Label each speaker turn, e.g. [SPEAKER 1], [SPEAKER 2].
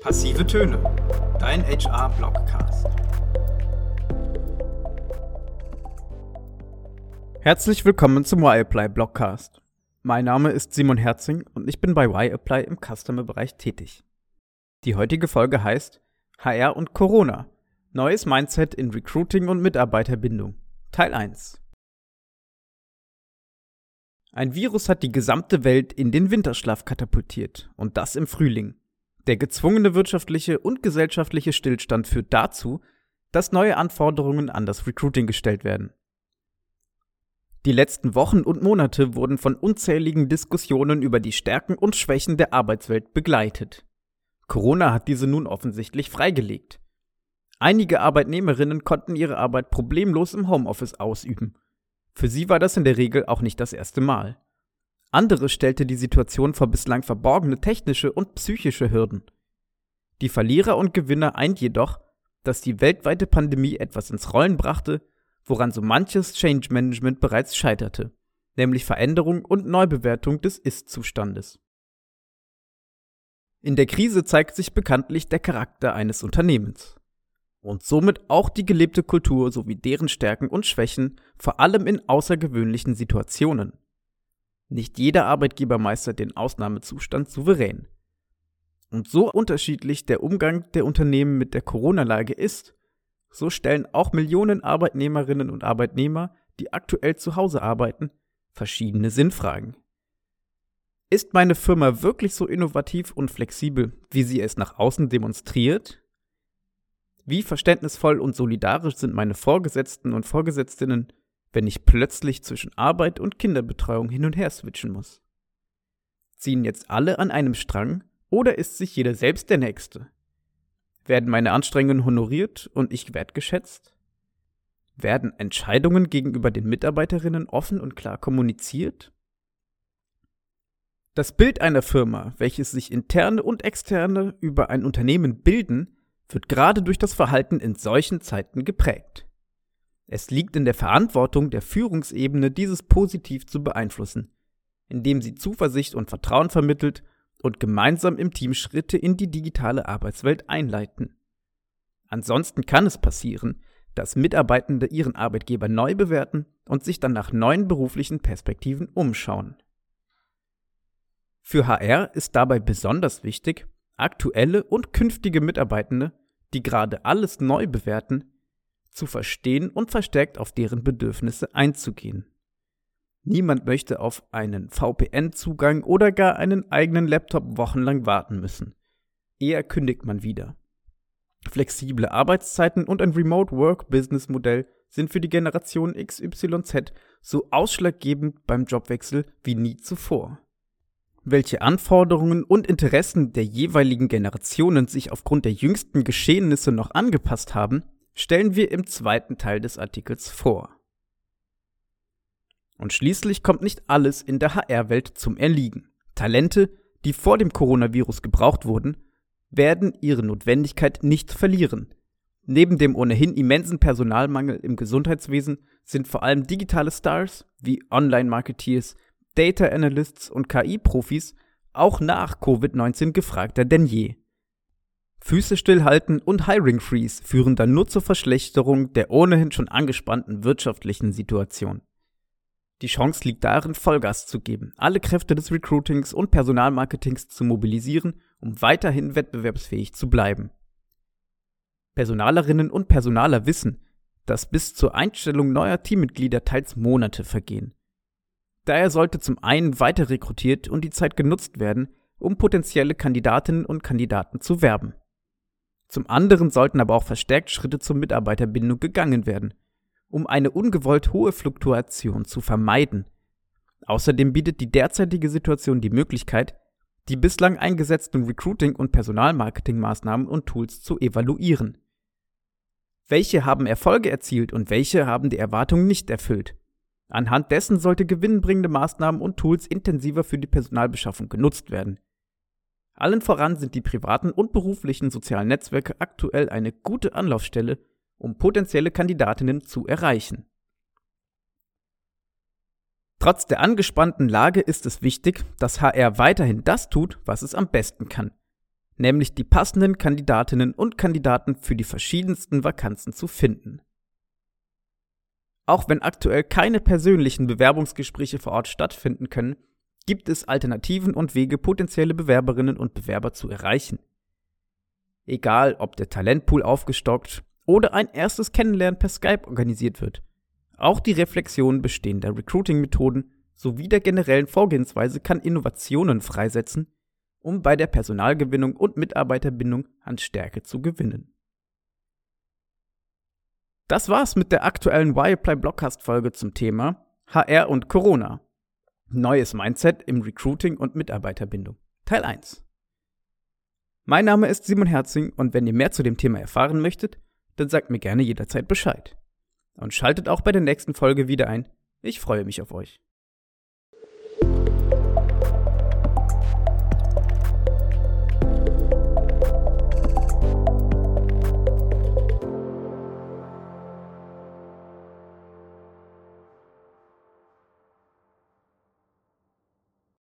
[SPEAKER 1] Passive Töne, dein HR-Blogcast.
[SPEAKER 2] Herzlich willkommen zum Y-Apply Blogcast. Mein Name ist Simon Herzing und ich bin bei Y-Apply im Customer-Bereich tätig. Die heutige Folge heißt HR und Corona. Neues Mindset in Recruiting und Mitarbeiterbindung. Teil 1. Ein Virus hat die gesamte Welt in den Winterschlaf katapultiert und das im Frühling. Der gezwungene wirtschaftliche und gesellschaftliche Stillstand führt dazu, dass neue Anforderungen an das Recruiting gestellt werden. Die letzten Wochen und Monate wurden von unzähligen Diskussionen über die Stärken und Schwächen der Arbeitswelt begleitet. Corona hat diese nun offensichtlich freigelegt. Einige Arbeitnehmerinnen konnten ihre Arbeit problemlos im Homeoffice ausüben. Für sie war das in der Regel auch nicht das erste Mal. Andere stellte die Situation vor bislang verborgene technische und psychische Hürden. Die Verlierer und Gewinner eint jedoch, dass die weltweite Pandemie etwas ins Rollen brachte, woran so manches Change Management bereits scheiterte, nämlich Veränderung und Neubewertung des Ist-Zustandes. In der Krise zeigt sich bekanntlich der Charakter eines Unternehmens und somit auch die gelebte Kultur sowie deren Stärken und Schwächen, vor allem in außergewöhnlichen Situationen. Nicht jeder Arbeitgeber meistert den Ausnahmezustand souverän. Und so unterschiedlich der Umgang der Unternehmen mit der Corona-Lage ist, so stellen auch Millionen Arbeitnehmerinnen und Arbeitnehmer, die aktuell zu Hause arbeiten, verschiedene Sinnfragen. Ist meine Firma wirklich so innovativ und flexibel, wie sie es nach außen demonstriert? Wie verständnisvoll und solidarisch sind meine Vorgesetzten und Vorgesetztinnen wenn ich plötzlich zwischen Arbeit und Kinderbetreuung hin und her switchen muss? Ziehen jetzt alle an einem Strang oder ist sich jeder selbst der Nächste? Werden meine Anstrengungen honoriert und ich wertgeschätzt? Werden Entscheidungen gegenüber den Mitarbeiterinnen offen und klar kommuniziert? Das Bild einer Firma, welches sich interne und externe über ein Unternehmen bilden, wird gerade durch das Verhalten in solchen Zeiten geprägt. Es liegt in der Verantwortung der Führungsebene, dieses positiv zu beeinflussen, indem sie Zuversicht und Vertrauen vermittelt und gemeinsam im Team Schritte in die digitale Arbeitswelt einleiten. Ansonsten kann es passieren, dass Mitarbeitende ihren Arbeitgeber neu bewerten und sich dann nach neuen beruflichen Perspektiven umschauen. Für HR ist dabei besonders wichtig, aktuelle und künftige Mitarbeitende, die gerade alles neu bewerten, zu verstehen und verstärkt auf deren Bedürfnisse einzugehen. Niemand möchte auf einen VPN-Zugang oder gar einen eigenen Laptop wochenlang warten müssen. Eher kündigt man wieder. Flexible Arbeitszeiten und ein Remote Work Business Modell sind für die Generation XYZ so ausschlaggebend beim Jobwechsel wie nie zuvor. Welche Anforderungen und Interessen der jeweiligen Generationen sich aufgrund der jüngsten Geschehnisse noch angepasst haben, stellen wir im zweiten Teil des Artikels vor. Und schließlich kommt nicht alles in der HR-Welt zum Erliegen. Talente, die vor dem Coronavirus gebraucht wurden, werden ihre Notwendigkeit nicht verlieren. Neben dem ohnehin immensen Personalmangel im Gesundheitswesen sind vor allem digitale Stars wie Online-Marketeers, Data Analysts und KI-Profis auch nach Covid-19 gefragter denn je. Füße stillhalten und Hiring Freeze führen dann nur zur Verschlechterung der ohnehin schon angespannten wirtschaftlichen Situation. Die Chance liegt darin, Vollgas zu geben, alle Kräfte des Recruitings und Personalmarketings zu mobilisieren, um weiterhin wettbewerbsfähig zu bleiben. Personalerinnen und Personaler wissen, dass bis zur Einstellung neuer Teammitglieder teils Monate vergehen. Daher sollte zum einen weiter rekrutiert und die Zeit genutzt werden, um potenzielle Kandidatinnen und Kandidaten zu werben. Zum anderen sollten aber auch verstärkt Schritte zur Mitarbeiterbindung gegangen werden, um eine ungewollt hohe Fluktuation zu vermeiden. Außerdem bietet die derzeitige Situation die Möglichkeit, die bislang eingesetzten Recruiting- und Personalmarketingmaßnahmen und Tools zu evaluieren. Welche haben Erfolge erzielt und welche haben die Erwartungen nicht erfüllt? Anhand dessen sollte gewinnbringende Maßnahmen und Tools intensiver für die Personalbeschaffung genutzt werden. Allen voran sind die privaten und beruflichen sozialen Netzwerke aktuell eine gute Anlaufstelle, um potenzielle Kandidatinnen zu erreichen. Trotz der angespannten Lage ist es wichtig, dass HR weiterhin das tut, was es am besten kann, nämlich die passenden Kandidatinnen und Kandidaten für die verschiedensten Vakanzen zu finden. Auch wenn aktuell keine persönlichen Bewerbungsgespräche vor Ort stattfinden können, gibt es Alternativen und Wege, potenzielle Bewerberinnen und Bewerber zu erreichen. Egal, ob der Talentpool aufgestockt oder ein erstes Kennenlernen per Skype organisiert wird. Auch die Reflexion bestehender Recruiting-Methoden sowie der generellen Vorgehensweise kann Innovationen freisetzen, um bei der Personalgewinnung und Mitarbeiterbindung an Stärke zu gewinnen. Das war's mit der aktuellen Wireplay Blockcast Folge zum Thema HR und Corona. Neues Mindset im Recruiting und Mitarbeiterbindung. Teil 1. Mein Name ist Simon Herzing und wenn ihr mehr zu dem Thema erfahren möchtet, dann sagt mir gerne jederzeit Bescheid. Und schaltet auch bei der nächsten Folge wieder ein. Ich freue mich auf euch.